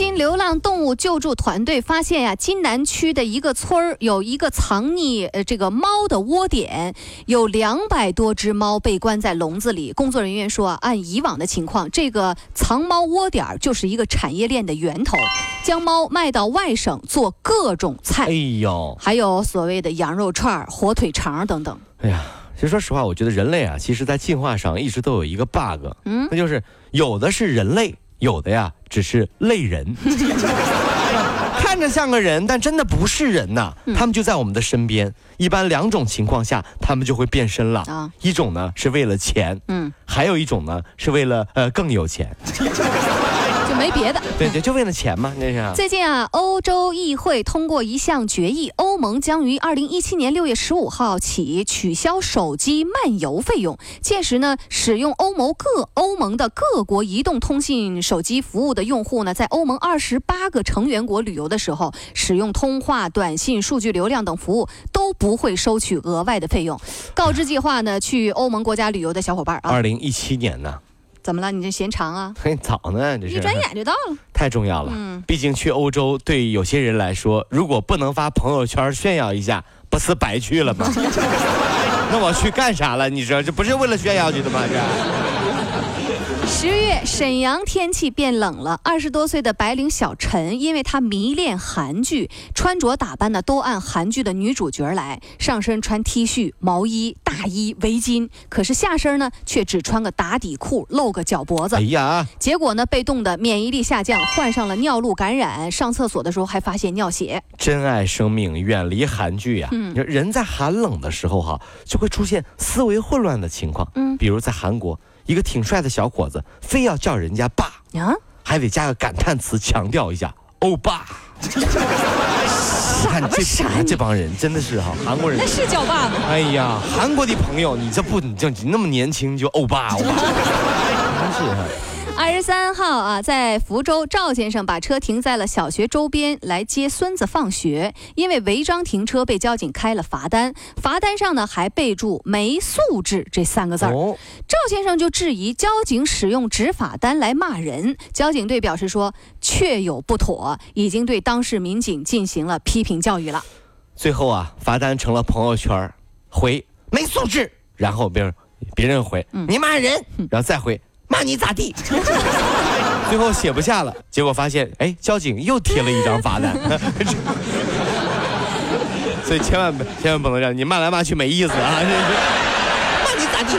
昨天，天津流浪动物救助团队发现呀，津南区的一个村儿有一个藏匿呃这个猫的窝点，有两百多只猫被关在笼子里。工作人员说，按以往的情况，这个藏猫窝点儿就是一个产业链的源头，将猫卖到外省做各种菜，哎呦，还有所谓的羊肉串儿、火腿肠等等。哎呀，其实说实话，我觉得人类啊，其实在进化上一直都有一个 bug，嗯那就是有的是人类，有的呀只是类人。看着像个人，但真的不是人呐、他们就在我们的身边。一般两种情况下，他们就会变身了。啊一种呢是为了钱，嗯，还有一种呢是为了呃更有钱。就没别的。对对，就为了钱嘛，那是。最近啊，欧洲议会通过一项决议，欧盟将于二零一七年六月十五号起取消手机漫游费用。届时呢，使用欧盟各欧盟的各国移动通信手机服务的用户呢，在欧盟二十八个成员国旅游的时候，使用通话、短信、数据流量等服务都不会收取额外的费用。告知计划呢去欧盟国家旅游的小伙伴啊，二零一七年呢，怎么了？你这嫌长啊？嘿，早呢，这是一转眼就到了。太重要了。嗯毕竟去欧洲对有些人来说，如果不能发朋友圈炫耀一下，不是白去了吗？那我去干啥了？你说这不是为了炫耀去的吗？这十月，沈阳天气变冷了。二十多岁的白领小陈，因为他迷恋韩剧，穿着打扮呢都按韩剧的女主角来，上身穿 T 恤、毛衣、大衣、围巾，可是下身呢却只穿个打底裤，露个脚脖子哎。呀，结果呢，被冻得免疫力下降，患上了尿路感染。上厕所的时候还发现尿血。珍爱生命，远离韩剧呀、嗯人在寒冷的时候哈、就会出现思维混乱的情况。嗯比如在韩国，一个挺帅的小伙子非要叫人家爸，啊，还得加个感叹词强调一下欧巴。这啥这帮人真的是哈、韩国人那是叫爸吗？哎呀，韩国的朋友，你这不你就你那么年轻就欧巴欧巴，真是哈。二十三号啊，在福州，赵先生把车停在了小学周边来接孙子放学，因为违章停车被交警开了罚单，罚单上呢还备注“没素质”这三个字儿。哦，赵先生就质疑交警使用执法单来骂人，交警队表示说确有不妥，已经对当事民警进行了批评教育了。最后啊，罚单成了朋友圈儿回没素质，然后别人别人回、你骂人，然后再回骂你咋地，最后写不下了，结果发现哎，交警又贴了一张罚单。所以千万不千万不能让你骂来骂去没意思啊！骂你咋地？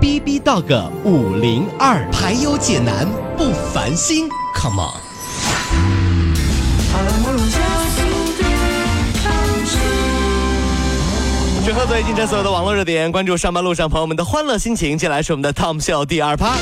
B B Dog 五零二，排忧解难不烦心，Come on。整合最近这所有的网络热点，关注上班路上朋友们的欢乐心情。接下来是我们的 Tom Show 第二趴。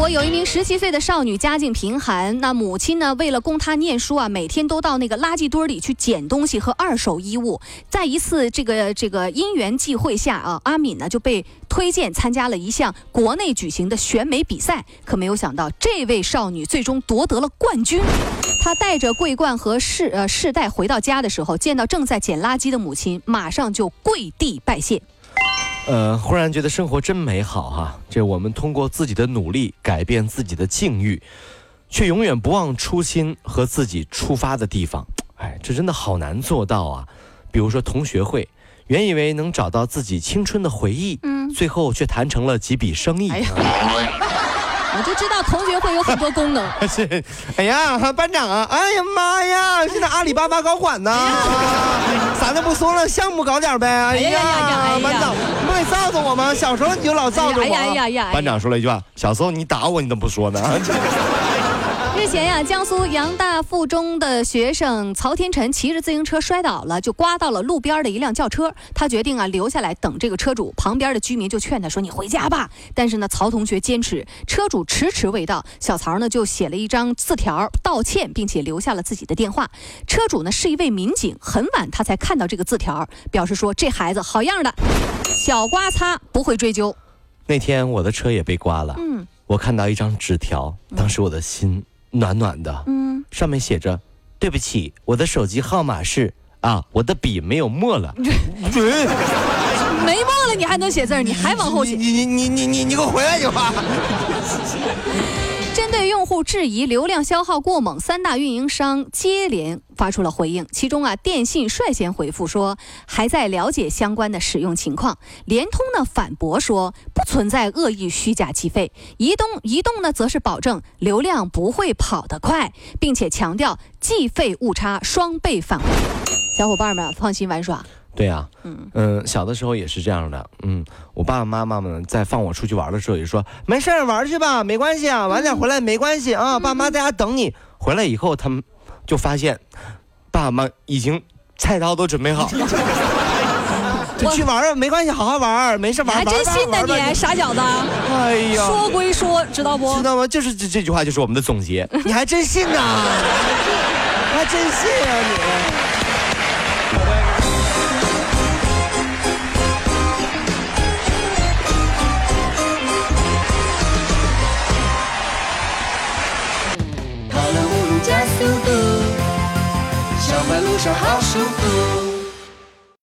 泰国有一名十七岁的少女，家境贫寒。那母亲呢，为了供她念书啊，每天都到那个垃圾堆里去捡东西和二手衣物。在一次这个这个因缘际会下啊，阿敏呢就被推荐参加了一项国内举行的选美比赛。可没有想到，这位少女最终夺得了冠军。她带着桂冠和世呃世代回到家的时候，见到正在捡垃圾的母亲，马上就跪地拜谢。呃，忽然觉得生活真美好哈、这我们通过自己的努力改变自己的境遇，却永远不忘初心和自己出发的地方。哎，这真的好难做到啊！比如说同学会，原以为能找到自己青春的回忆，嗯最后却谈成了几笔生意。我就知道同学会有很多功能。是，哎呀，班长啊，哎呀妈呀，现在阿里巴巴高管呢，啥都不说了，项目搞点呗。哎呀呀呀哎呀，呀班长，你不得臊着我吗？小时候你就老臊着我。哎呀哎呀呀班长说了一句话：小时候你打我，你怎么不说呢？日前呀，江苏杨大附中的学生曹天辰骑着自行车摔倒了，就刮到了路边的一辆轿车。他决定啊留下来等这个车主。旁边的居民就劝他说：“你回家吧。”但是呢，曹同学坚持，车主迟迟未到。小曹呢就写了一张字条道歉，并且留下了自己的电话。车主呢是一位民警，很晚他才看到这个字条，表示说这孩子好样的，小刮擦不会追究。那天我的车也被刮了，嗯我看到一张纸条，当时我的心暖暖的，嗯，上面写着：“对不起，我的手机号码是啊，我的笔没有墨了。”没墨了你还能写字儿，你还往后写。你你你你你你给我回来一句话。针对用户质疑流量消耗过猛，三大运营商接连发出了回应。其中啊，电信率先回复说还在了解相关的使用情况，联通呢反驳说不存在恶意虚假计费，移动移动呢则是保证流量不会跑得快，并且强调计费误差双倍返还。小伙伴们放心玩耍。对呀、嗯嗯小的时候也是这样的，嗯，我爸爸妈妈们在放我出去玩的时候也说没事儿玩去吧，没关系啊，晚点回来没关系啊，爸妈在家等你。回来以后，他们就发现爸妈已经菜刀都准备好了。就去玩儿没关系，好好玩儿，没事你玩儿。还真信呢你，傻小子！哎呀，说归说，知道不知？道吗？就是这这句话就是我们的总结。你还真信呐、你 还真信啊你。跑了